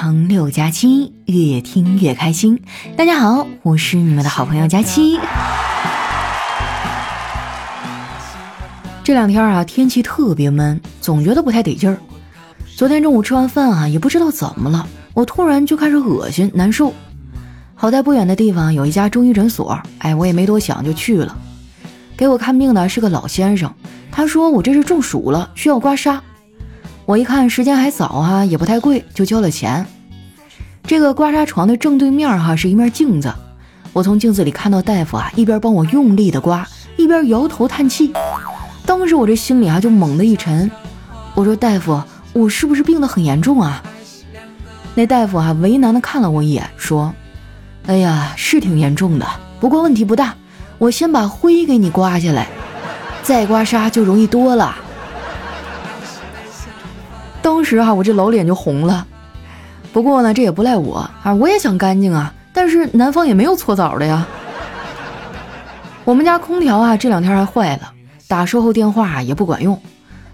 成六加七，越听越开心。大家好，我是你们的好朋友佳期。这两天啊，天气特别闷，总觉得不太得劲儿。昨天中午吃完饭啊，也不知道怎么了，我突然就开始恶心难受。好在不远的地方有一家中医诊所，哎，我也没多想就去了。给我看病的是个老先生，他说我这是中暑了，需要刮痧。我一看时间还早啊，也不太贵，就交了钱。这个刮痧床的正对面哈是一面镜子，我从镜子里看到大夫啊一边帮我用力的刮，一边摇头叹气。当时我这心里啊就猛地一沉，我说大夫，我是不是病得很严重啊？那大夫啊为难的看了我一眼，说：“哎呀，是挺严重的，不过问题不大，我先把灰给你刮下来，再刮痧就容易多了。”当时哈，我这老脸就红了。不过呢，这也不赖我啊，我也想干净啊。但是南方也没有搓澡的呀。我们家空调啊，这两天还坏了，打售后电话也不管用。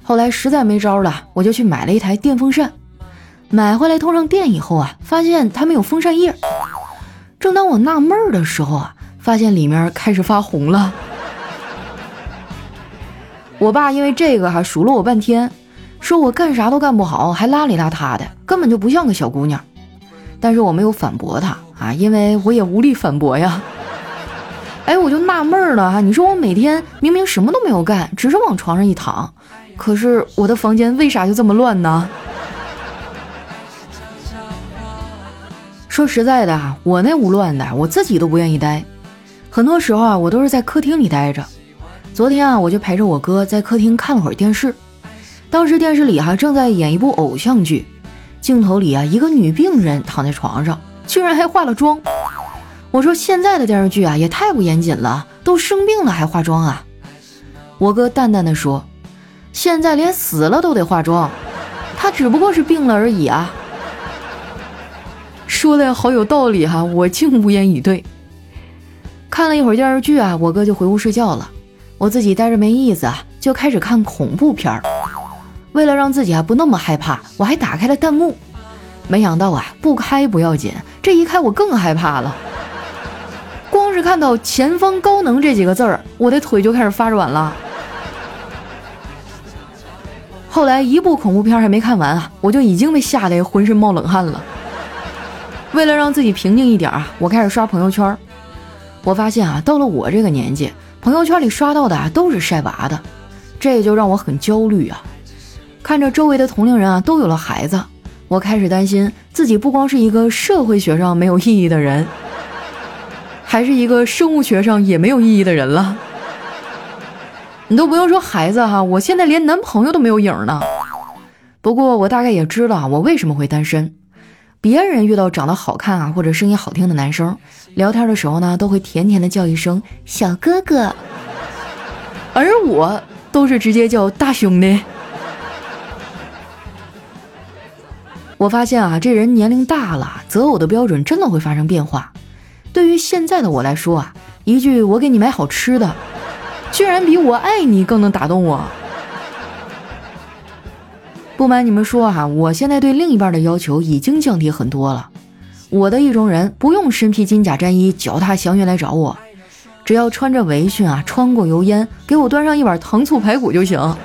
后来实在没招了，我就去买了一台电风扇。买回来通上电以后啊，发现它没有风扇叶。正当我纳闷儿的时候啊，发现里面开始发红了。我爸因为这个哈数落我半天。说我干啥都干不好，还邋里邋遢的，根本就不像个小姑娘。但是我没有反驳他啊，因为我也无力反驳呀。哎，我就纳闷了哈，你说我每天明明什么都没有干，只是往床上一躺，可是我的房间为啥就这么乱呢？说实在的啊，我那屋乱的，我自己都不愿意待。很多时候啊，我都是在客厅里待着。昨天啊，我就陪着我哥在客厅看了会儿电视。当时电视里哈正在演一部偶像剧，镜头里啊一个女病人躺在床上，居然还化了妆。我说现在的电视剧啊也太不严谨了，都生病了还化妆啊？我哥淡淡的说：“现在连死了都得化妆，他只不过是病了而已啊。”说的好有道理哈，我竟无言以对。看了一会儿电视剧啊，我哥就回屋睡觉了，我自己待着没意思啊，就开始看恐怖片儿。为了让自己啊不那么害怕，我还打开了弹幕。没想到啊，不开不要紧，这一开我更害怕了。光是看到“前方高能”这几个字儿，我的腿就开始发软了。后来一部恐怖片还没看完啊，我就已经被吓得浑身冒冷汗了。为了让自己平静一点啊，我开始刷朋友圈。我发现啊，到了我这个年纪，朋友圈里刷到的啊都是晒娃的，这就让我很焦虑啊。看着周围的同龄人啊都有了孩子，我开始担心自己不光是一个社会学上没有意义的人，还是一个生物学上也没有意义的人了。你都不用说孩子哈，我现在连男朋友都没有影呢。不过我大概也知道我为什么会单身。别人遇到长得好看啊或者声音好听的男生，聊天的时候呢都会甜甜的叫一声小哥哥，而我都是直接叫大兄弟。我发现啊，这人年龄大了，择偶的标准真的会发生变化。对于现在的我来说啊，一句“我给你买好吃的”，居然比我爱你更能打动我。不瞒你们说啊，我现在对另一半的要求已经降低很多了。我的意中人不用身披金甲战衣、脚踏祥云来找我，只要穿着围裙啊，穿过油烟，给我端上一碗糖醋排骨就行。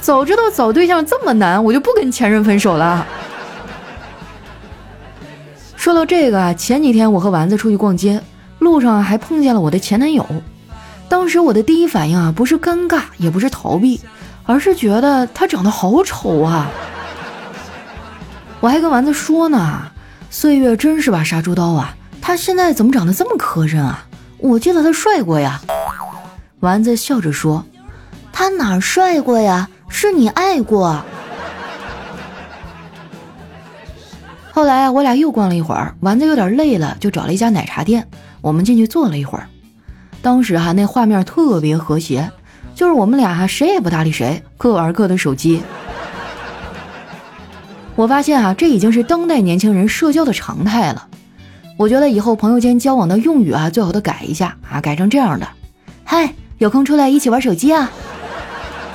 早知道找对象这么难，我就不跟前任分手了。说到这个啊，前几天我和丸子出去逛街，路上还碰见了我的前男友。当时我的第一反应啊，不是尴尬，也不是逃避，而是觉得他长得好丑啊。我还跟丸子说呢，岁月真是把杀猪刀啊，他现在怎么长得这么磕碜啊？我记得他帅过呀。丸子笑着说：“他哪帅过呀？”是你爱过。后来啊，我俩又逛了一会儿，丸子有点累了，就找了一家奶茶店。我们进去坐了一会儿。当时哈，那画面特别和谐，就是我们俩哈谁也不搭理谁，各玩各的手机。我发现啊，这已经是当代年轻人社交的常态了。我觉得以后朋友间交往的用语啊，最好都改一下啊，改成这样的：嗨，有空出来一起玩手机啊。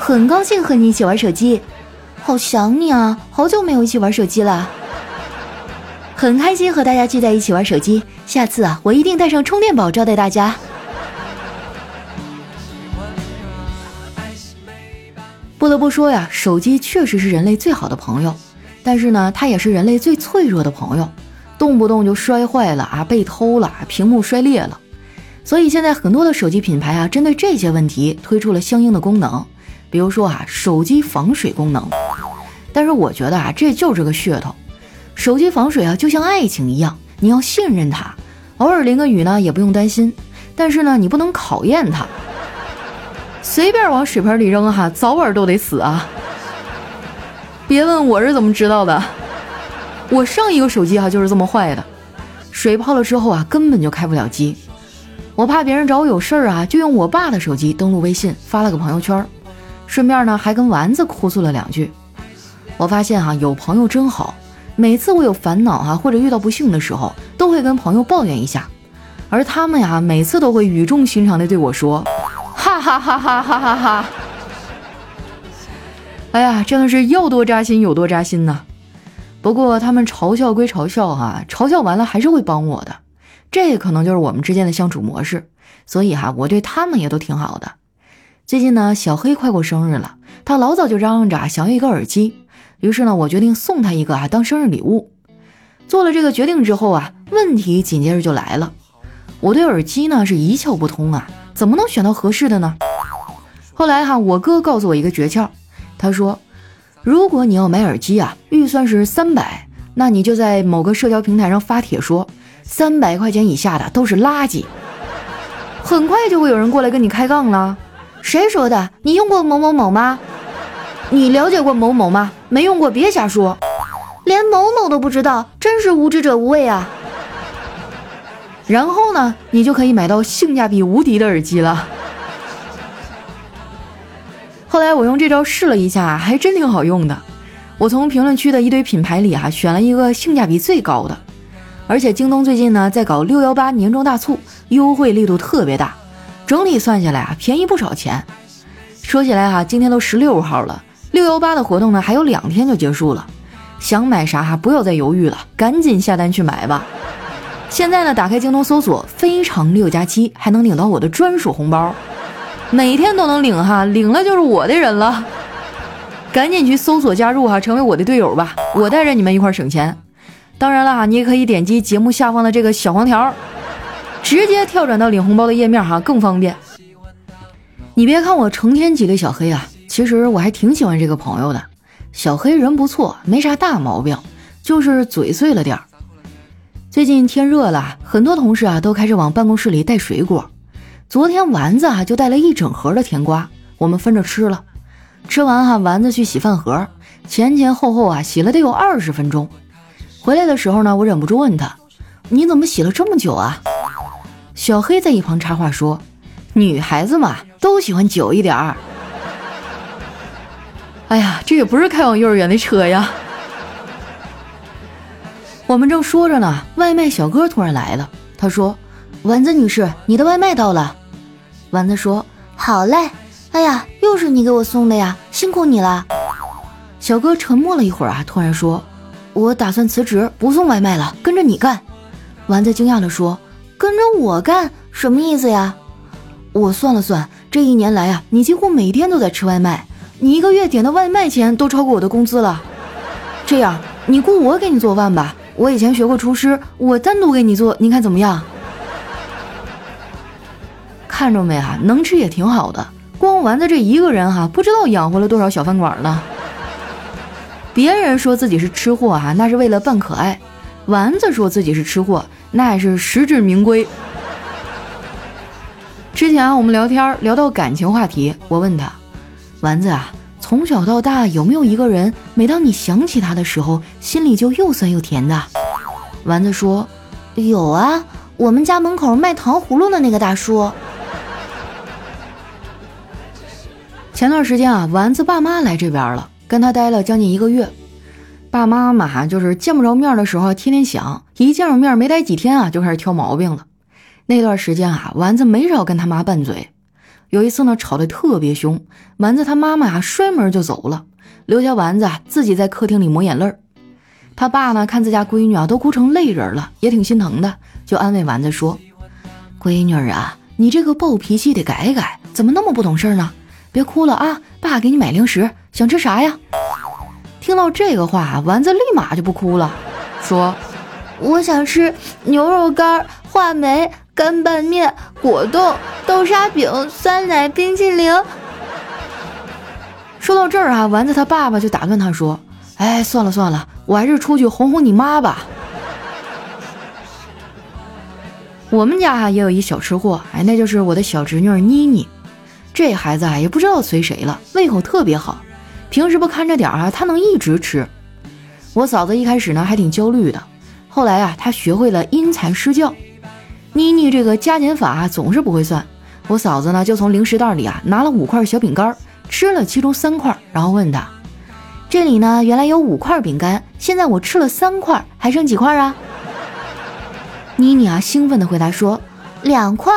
很高兴和你一起玩手机，好想你啊，好久没有一起玩手机了。很开心和大家聚在一起玩手机，下次啊，我一定带上充电宝招待大家。不得不说呀，手机确实是人类最好的朋友，但是呢，它也是人类最脆弱的朋友，动不动就摔坏了啊，被偷了，屏幕摔裂了。所以现在很多的手机品牌啊，针对这些问题推出了相应的功能，比如说啊，手机防水功能。但是我觉得啊，这就是个噱头。手机防水啊，就像爱情一样，你要信任它，偶尔淋个雨呢也不用担心。但是呢，你不能考验它，随便往水盆里扔哈，早晚都得死啊！别问我是怎么知道的，我上一个手机哈就是这么坏的，水泡了之后啊，根本就开不了机。我怕别人找我有事儿啊，就用我爸的手机登录微信，发了个朋友圈，顺便呢还跟丸子哭诉了两句。我发现哈，有朋友真好。每次我有烦恼哈，或者遇到不幸的时候，都会跟朋友抱怨一下，而他们呀，每次都会语重心长的对我说：“哈哈哈哈哈哈哈！”哎呀，真的是要多扎心有多扎心呐。不过他们嘲笑归嘲笑哈，嘲笑完了还是会帮我的，这可能就是我们之间的相处模式。所以哈，我对他们也都挺好的。最近呢，小黑快过生日了，他老早就嚷嚷着想要一个耳机。于是呢，我决定送他一个啊，当生日礼物。做了这个决定之后啊，问题紧接着就来了。我对耳机呢是一窍不通啊，怎么能选到合适的呢？后来哈，我哥告诉我一个诀窍，他说，如果你要买耳机啊，预算是三百，那你就在某个社交平台上发帖说，三百块钱以下的都是垃圾。很快就会有人过来跟你开杠了。谁说的？你用过某某某吗？你了解过某某吗？没用过，别瞎说。连某某都不知道，真是无知者无畏啊！然后呢，你就可以买到性价比无敌的耳机了。后来我用这招试了一下，还真挺好用的。我从评论区的一堆品牌里啊，选了一个性价比最高的。而且京东最近呢，在搞六幺八年终大促，优惠力度特别大，整体算下来啊，便宜不少钱。说起来哈，今天都十六号了。六幺八的活动呢，还有两天就结束了，想买啥哈，不要再犹豫了，赶紧下单去买吧。现在呢，打开京东搜索“非常六加七”，还能领到我的专属红包，每天都能领哈，领了就是我的人了。赶紧去搜索加入哈，成为我的队友吧，我带着你们一块省钱。当然了哈，你也可以点击节目下方的这个小黄条，直接跳转到领红包的页面哈，更方便。你别看我成天挤兑小黑啊。其实我还挺喜欢这个朋友的，小黑人不错，没啥大毛病，就是嘴碎了点儿。最近天热了，很多同事啊都开始往办公室里带水果。昨天丸子啊就带了一整盒的甜瓜，我们分着吃了。吃完哈，丸子去洗饭盒，前前后后啊洗了得有二十分钟。回来的时候呢，我忍不住问他：“你怎么洗了这么久啊？”小黑在一旁插话说：“女孩子嘛，都喜欢久一点儿。”哎呀，这也不是开往幼儿园的车呀！我们正说着呢，外卖小哥突然来了。他说：“丸子女士，你的外卖到了。”丸子说：“好嘞。”哎呀，又是你给我送的呀，辛苦你了。小哥沉默了一会儿啊，突然说：“我打算辞职，不送外卖了，跟着你干。”丸子惊讶地说：“跟着我干，什么意思呀？”我算了算，这一年来啊，你几乎每天都在吃外卖。你一个月点的外卖钱都超过我的工资了，这样你雇我给你做饭吧，我以前学过厨师，我单独给你做，你看怎么样？看着没啊，能吃也挺好的，光丸子这一个人哈，不知道养活了多少小饭馆呢。别人说自己是吃货啊，那是为了扮可爱；丸子说自己是吃货，那也是实至名归。之前啊，我们聊天聊到感情话题，我问他。丸子啊，从小到大有没有一个人，每当你想起他的时候，心里就又酸又甜的？丸子说：“有啊，我们家门口卖糖葫芦的那个大叔。”前段时间啊，丸子爸妈来这边了，跟他待了将近一个月。爸妈嘛，就是见不着面的时候天天想，一见着面没待几天啊，就开始挑毛病了。那段时间啊，丸子没少跟他妈拌嘴。有一次呢，吵得特别凶，丸子他妈妈啊摔门就走了，留下丸子自己在客厅里抹眼泪。他爸呢，看自家闺女啊都哭成泪人了，也挺心疼的，就安慰丸子说：“闺女啊，你这个暴脾气得改改，怎么那么不懂事呢？别哭了啊，爸给你买零食，想吃啥呀？”听到这个话，丸子立马就不哭了，说：“我想吃牛肉干、话梅、干拌面、果冻、豆沙饼、酸奶、冰淇淋。”说到这儿啊，丸子他爸爸就打断他说：“哎，算了算了。”我还是出去哄哄你妈吧。我们家也有一小吃货，哎，那就是我的小侄女妮妮。这孩子啊也不知道随谁了，胃口特别好，平时不看着点啊，她能一直吃。我嫂子一开始呢还挺焦虑的，后来啊她学会了因材施教。妮妮这个加减法总是不会算，我嫂子呢就从零食袋里啊拿了五块小饼干，吃了其中三块，然后问她。这里呢，原来有五块饼干，现在我吃了三块，还剩几块啊？妮妮啊，兴奋地回答说：“两块。”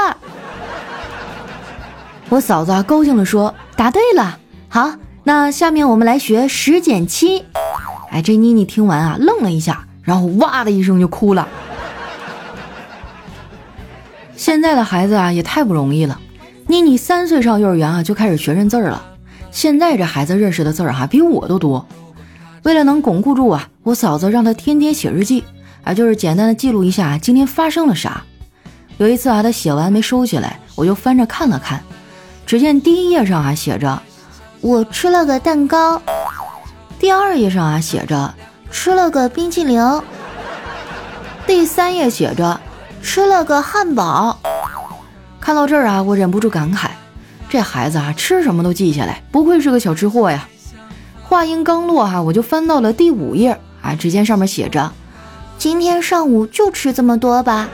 我嫂子啊，高兴地说：“答对了，好，那下面我们来学十减七。”哎，这妮妮听完啊，愣了一下，然后哇的一声就哭了。现在的孩子啊，也太不容易了。妮妮三岁上幼儿园啊，就开始学认字了。现在这孩子认识的字儿哈比我都多，为了能巩固住啊，我嫂子让他天天写日记，啊，就是简单的记录一下今天发生了啥。有一次啊，他写完没收起来，我就翻着看了看，只见第一页上啊写着我吃了个蛋糕，第二页上啊写着吃了个冰淇淋，第三页写着吃了个汉堡。看到这儿啊，我忍不住感慨。这孩子啊，吃什么都记下来，不愧是个小吃货呀！话音刚落哈，我就翻到了第五页啊，只见上面写着：“今天上午就吃这么多吧。”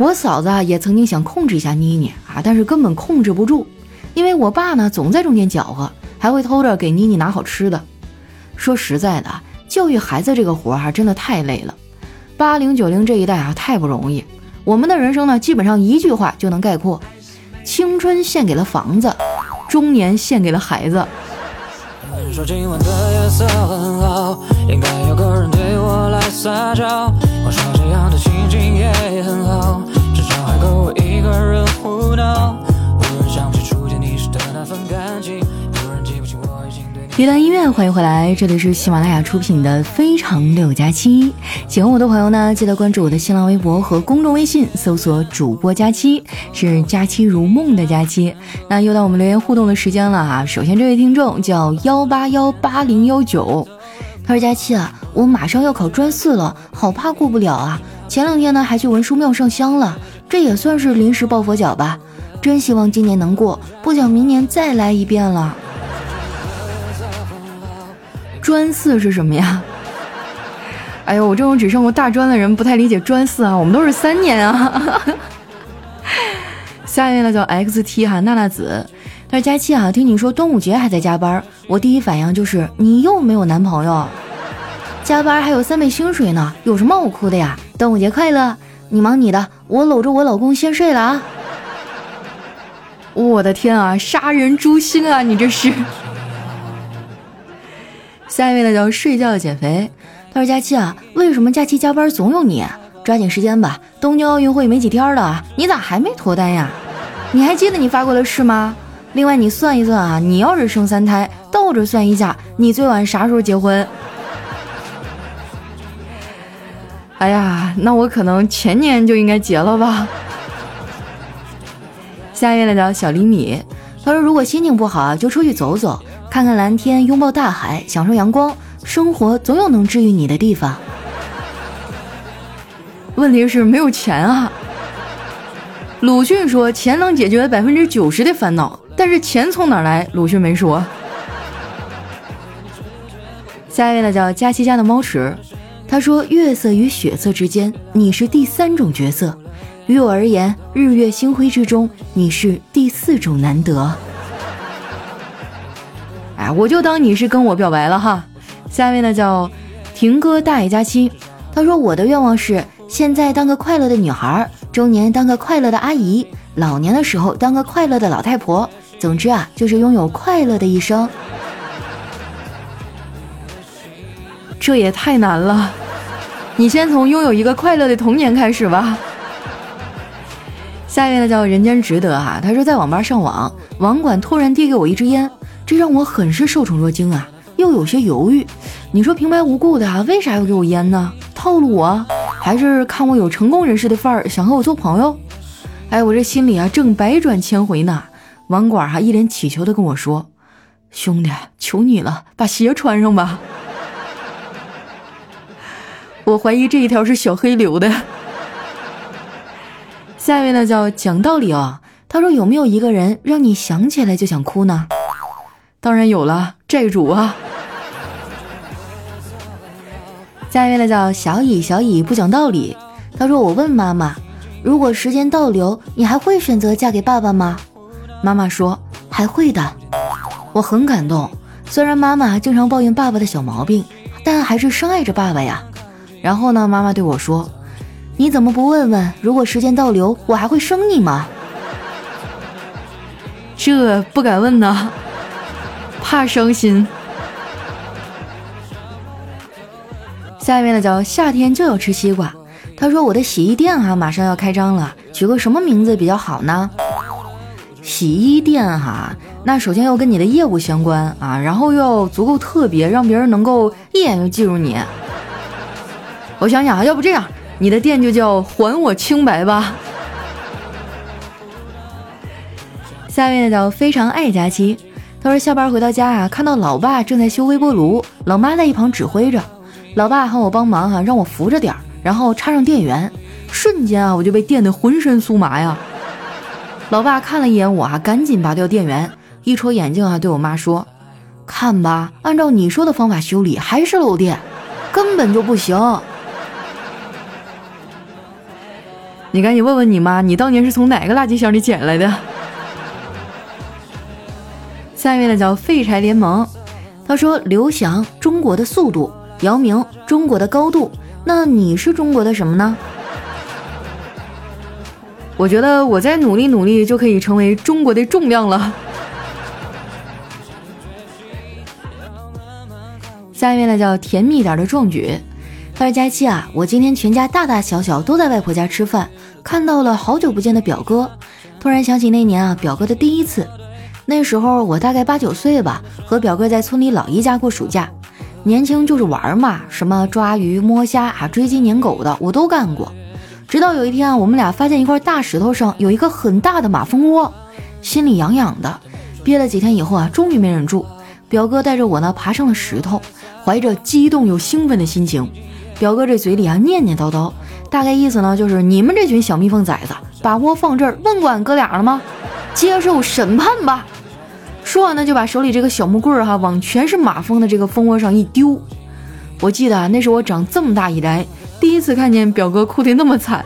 我嫂子啊，也曾经想控制一下妮妮啊，但是根本控制不住，因为我爸呢总在中间搅和，还会偷着给妮妮拿好吃的。说实在的啊，教育孩子这个活儿啊，真的太累了。八零九零这一代啊，太不容易。我们的人生呢，基本上一句话就能概括：青春献给了房子，中年献给了孩子。应该有个人对我来撒娇。我说这样的情景也很好温柔胡闹，偶尔想起初见你时的那份感情一段音乐，欢迎回来，这里是喜马拉雅出品的《非常六加七》。喜欢我的朋友呢，记得关注我的新浪微博和公众微信，搜索“主播佳期”，是“佳期如梦”的佳期。那又到我们留言互动的时间了哈。首先，这位听众叫幺八幺八零幺九，他说：“佳期啊，我马上要考专四了，好怕过不了啊！前两天呢，还去文殊庙上香了，这也算是临时抱佛脚吧。真希望今年能过，不想明年再来一遍了。”专四是什么呀？哎呦，我这种只上过大专的人不太理解专四啊，我们都是三年啊。下一位呢叫 XT 哈娜娜子，他说佳期啊，听你说端午节还在加班，我第一反应就是你又没有男朋友，加班还有三倍薪水呢，有什么好哭的呀？端午节快乐，你忙你的，我搂着我老公先睡了啊。我的天啊，杀人诛心啊，你这是。下一位呢叫睡觉减肥，他说佳期啊，为什么假期加班总有你？抓紧时间吧，东京奥运会没几天了，你咋还没脱单呀？你还记得你发过的誓吗？另外你算一算啊，你要是生三胎，倒着算一下，你最晚啥时候结婚？哎呀，那我可能前年就应该结了吧。下一位呢叫小厘米，他说如果心情不好啊，就出去走走。看看蓝天，拥抱大海，享受阳光，生活总有能治愈你的地方。问题是没有钱啊。鲁迅说钱能解决百分之九十的烦恼，但是钱从哪来？鲁迅没说。下一位呢叫佳琪家的猫屎，他说月色与血色之间，你是第三种角色；于我而言，日月星辉之中，你是第四种难得。哎，我就当你是跟我表白了哈。下一位呢叫婷哥大爷佳期，他说我的愿望是现在当个快乐的女孩，中年当个快乐的阿姨，老年的时候当个快乐的老太婆，总之啊，就是拥有快乐的一生。这也太难了，你先从拥有一个快乐的童年开始吧。下一位呢叫人间值得啊，他说在网吧上网，网管突然递给我一支烟，这让我很是受宠若惊啊，又有些犹豫。你说平白无故的啊，为啥要给我烟呢？套路我，还是看我有成功人士的范儿，想和我做朋友？哎，我这心里啊正百转千回呢。网管哈一脸乞求的跟我说：“兄弟，求你了，把鞋穿上吧。”我怀疑这一条是小黑留的。下一位呢叫讲道理哦，他说有没有一个人让你想起来就想哭呢？当然有了，债主啊。下一位呢叫小乙，小乙不讲道理。他说我问妈妈，如果时间倒流，你还会选择嫁给爸爸吗？妈妈说还会的。我很感动，虽然妈妈经常抱怨爸爸的小毛病，但还是深爱着爸爸呀。然后呢？妈妈对我说：“你怎么不问问，如果时间倒流，我还会生你吗？”这不敢问呐，怕伤心。下面呢叫夏天就要吃西瓜。他说：“我的洗衣店哈马上要开张了，取个什么名字比较好呢？”洗衣店哈，那首先要跟你的业务相关啊，然后又要足够特别，让别人能够一眼就记住你。我想想啊，要不这样，你的店就叫“还我清白”吧。下面呢叫非常爱佳期，他说下班回到家啊，看到老爸正在修微波炉，老妈在一旁指挥着，老爸喊我帮忙哈，让我扶着点儿，然后插上电源，瞬间啊我就被电得浑身酥麻呀。老爸看了一眼我啊，赶紧拔掉电源，一戳眼镜啊，对我妈说：“看吧，按照你说的方法修理还是漏电，根本就不行。”你赶紧问问你妈，你当年是从哪个垃圾箱里捡来的？下面呢叫废柴联盟，他说刘翔中国的速度，姚明中国的高度，那你是中国的什么呢？我觉得我再努力努力就可以成为中国的重量了。下面呢叫甜蜜点的壮举。他说佳期啊，我今天全家大大小小都在外婆家吃饭，看到了好久不见的表哥，突然想起那年啊表哥的第一次，那时候我大概八九岁吧，和表哥在村里老姨家过暑假，年轻就是玩嘛，什么抓鱼、摸虾啊、追鸡撵狗的我都干过。直到有一天啊，我们俩发现一块大石头上有一个很大的马蜂窝，心里痒痒的，憋了几天以后啊，终于没忍住，表哥带着我呢爬上了石头，怀着激动又兴奋的心情。表哥这嘴里啊念念叨叨，大概意思呢就是你们这群小蜜蜂崽子，把窝放这儿，问管哥俩了吗？接受审判吧！说完呢，就把手里这个小木棍儿哈往全是马蜂的这个蜂窝上一丢。我记得啊，那是我长这么大以来第一次看见表哥哭得那么惨，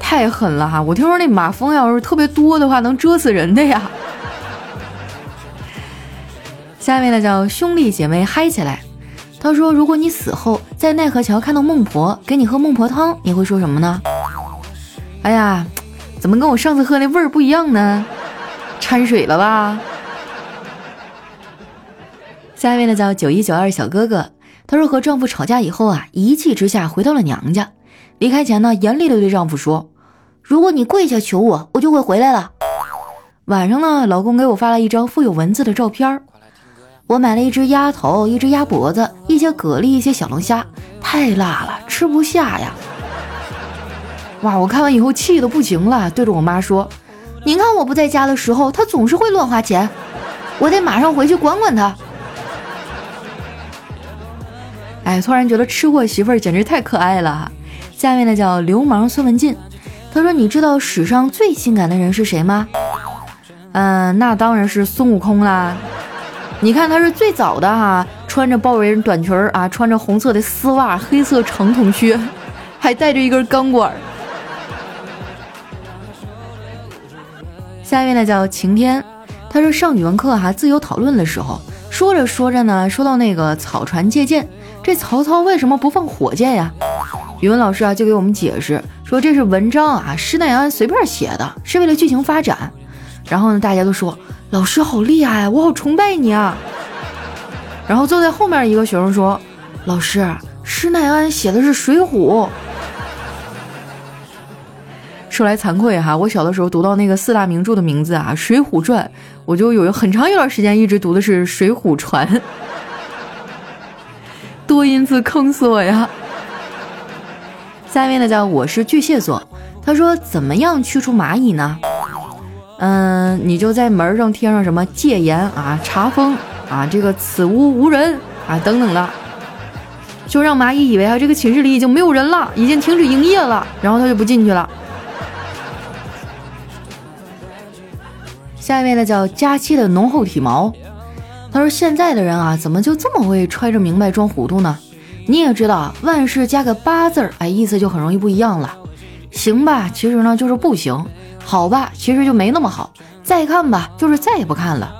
太狠了哈！我听说那马蜂要是特别多的话，能蛰死人的呀。下面呢叫兄弟姐妹嗨起来。他说：“如果你死后在奈何桥看到孟婆给你喝孟婆汤，你会说什么呢？”哎呀，怎么跟我上次喝那味儿不一样呢？掺水了吧？下一位呢叫九一九二小哥哥，他说和丈夫吵架以后啊，一气之下回到了娘家，离开前呢，严厉的对丈夫说：“如果你跪下求我，我就会回来了。”晚上呢，老公给我发了一张附有文字的照片儿。我买了一只鸭头，一只鸭脖子，一些蛤蜊，一些小龙虾，太辣了，吃不下呀！哇，我看完以后气得不行了，对着我妈说：“您看我不在家的时候，他总是会乱花钱，我得马上回去管管他。”哎，突然觉得吃货媳妇儿简直太可爱了！下面呢叫流氓孙文静，他说：“你知道史上最性感的人是谁吗？”嗯，那当然是孙悟空啦。你看他是最早的哈，穿着豹纹短裙儿啊，穿着红色的丝袜，黑色长筒靴，还带着一根钢管。下一位呢叫晴天，他说上语文课哈自由讨论的时候，说着说着呢，说到那个草船借箭，这曹操为什么不放火箭呀？语文老师啊就给我们解释说这是文章啊，施耐庵随便写的，是为了剧情发展。然后呢，大家都说老师好厉害，我好崇拜你啊。然后坐在后面一个学生说，老师，施耐庵写的是《水浒》。说来惭愧哈，我小的时候读到那个四大名著的名字啊，《水浒传》，我就有很长一段时间一直读的是《水浒传》，多音字坑死我呀！下面呢叫我是巨蟹座，他说怎么样驱除蚂蚁呢？嗯，你就在门上贴上什么戒严啊、查封啊、这个此屋无人啊等等的，就让蚂蚁以为啊这个寝室里已经没有人了，已经停止营业了，然后他就不进去了。下一位呢叫佳期的浓厚体毛，他说现在的人啊，怎么就这么会揣着明白装糊涂呢？你也知道啊，万事加个八字儿，哎，意思就很容易不一样了。行吧，其实呢就是不行；好吧，其实就没那么好；再看吧，就是再也不看了。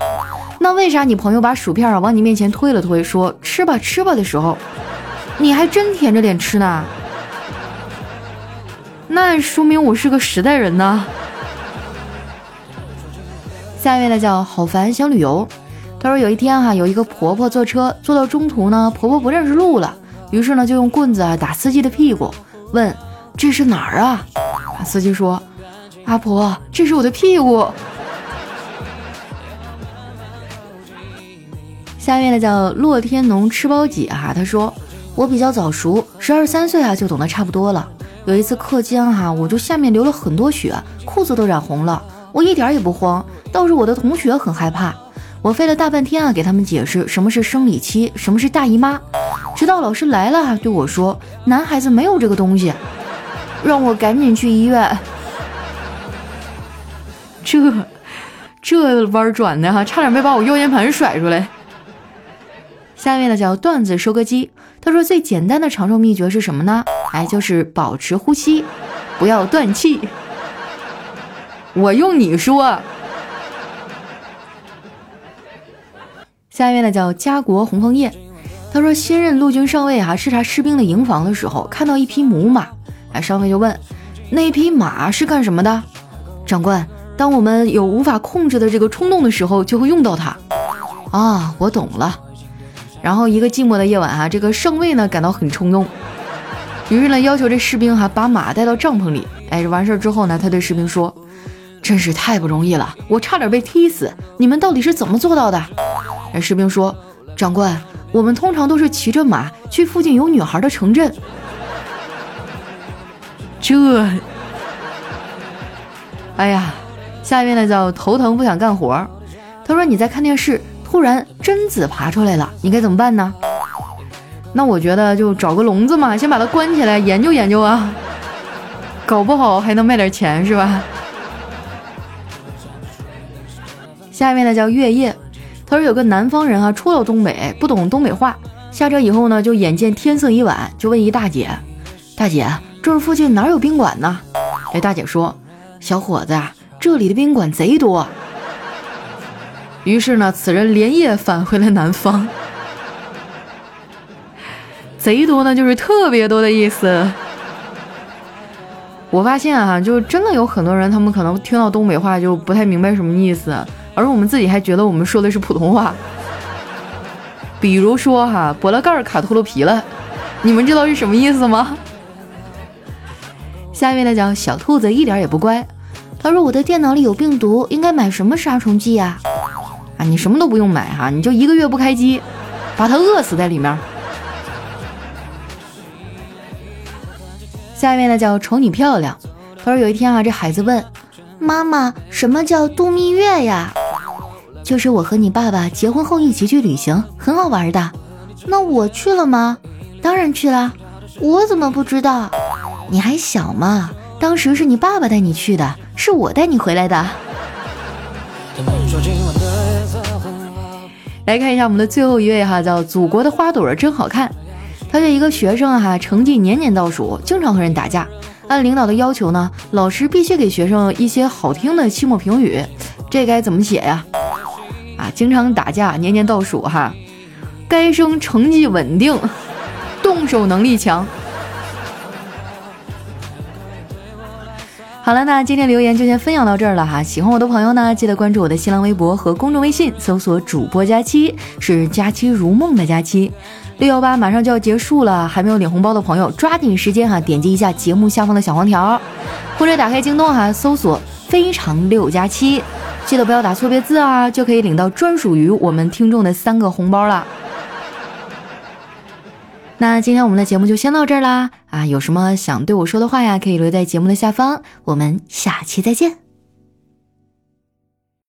那为啥你朋友把薯片啊往你面前推了推，说吃吧吃吧的时候，你还真舔着脸吃呢？那说明我是个实在人呢。下一位呢叫好烦想旅游，他说有一天哈，有一个婆婆坐车坐到中途呢，婆婆不认识路了，于是呢就用棍子啊打司机的屁股，问这是哪儿啊？司机说阿婆这是我的屁股。下面呢叫洛天农吃包几哈，他说我比较早熟，十二三岁啊就懂得差不多了。有一次课间哈，我就下面流了很多血，裤子都染红了，我一点也不慌。倒是我的同学很害怕，我费了大半天啊，给他们解释什么是生理期，什么是大姨妈，直到老师来了对我说：“男孩子没有这个东西，让我赶紧去医院。”这这弯转的哈，差点没把我腰间盘甩出来。下面呢叫段子收割机，他说最简单的长寿秘诀是什么呢？哎，就是保持呼吸，不要断气。我用你说。下一位呢叫家国红枫叶，他说新任陆军上尉啊视察士兵的营房的时候，看到一匹母马，哎上尉就问那匹马是干什么的？长官，当我们有无法控制的这个冲动的时候，就会用到它。啊，我懂了。然后一个寂寞的夜晚啊，这个上尉呢感到很冲动，于是呢要求这士兵哈把马带到帐篷里。哎，完事儿之后呢，他对士兵说。真是太不容易了，我差点被踢死。你们到底是怎么做到的？哎士兵说：“长官，我们通常都是骑着马去附近有女孩的城镇。”这，哎呀，下面呢叫头疼不想干活。他说你在看电视，突然贞子爬出来了，你该怎么办呢？那我觉得就找个笼子嘛，先把它关起来研究研究啊，搞不好还能卖点钱是吧？下面呢叫月夜，他说有个南方人啊，初到东北，不懂东北话，下车以后呢，就眼见天色已晚，就问一大姐：“大姐，这儿附近哪有宾馆呢？”哎大姐说：“小伙子，这里的宾馆贼多。”于是呢，此人连夜返回了南方。贼多呢，就是特别多的意思。我发现啊，就真的有很多人，他们可能听到东北话就不太明白什么意思。而我们自己还觉得我们说的是普通话，比如说哈，拨了盖卡秃噜皮了，你们知道是什么意思吗？下面呢讲小兔子一点也不乖，他说我的电脑里有病毒，应该买什么杀虫剂呀？啊，你什么都不用买哈，你就一个月不开机，把它饿死在里面。下一位呢叫瞅你漂亮，他说有一天啊，这孩子问妈妈，什么叫度蜜月呀？就是我和你爸爸结婚后一起去旅行，很好玩的。那我去了吗？当然去了。我怎么不知道？你还小嘛，当时是你爸爸带你去的，是我带你回来的。来看一下我们的最后一位哈，叫祖国的花朵真好看。他是一个学生哈，成绩年年倒数，经常和人打架。按领导的要求呢，老师必须给学生一些好听的期末评语，这该怎么写呀？啊，经常打架，年年倒数哈。该生成绩稳定，动手能力强。好了，那今天留言就先分享到这儿了哈。喜欢我的朋友呢，记得关注我的新浪微博和公众微信，搜索主播佳期，是佳期如梦的佳期。六幺八马上就要结束了，还没有领红包的朋友，抓紧时间哈，点击一下节目下方的小黄条，或者打开京东哈，搜索非常六加七，记得不要打错别字啊，就可以领到专属于我们听众的三个红包了。那今天我们的节目就先到这儿啦啊！有什么想对我说的话呀，可以留在节目的下方，我们下期再见。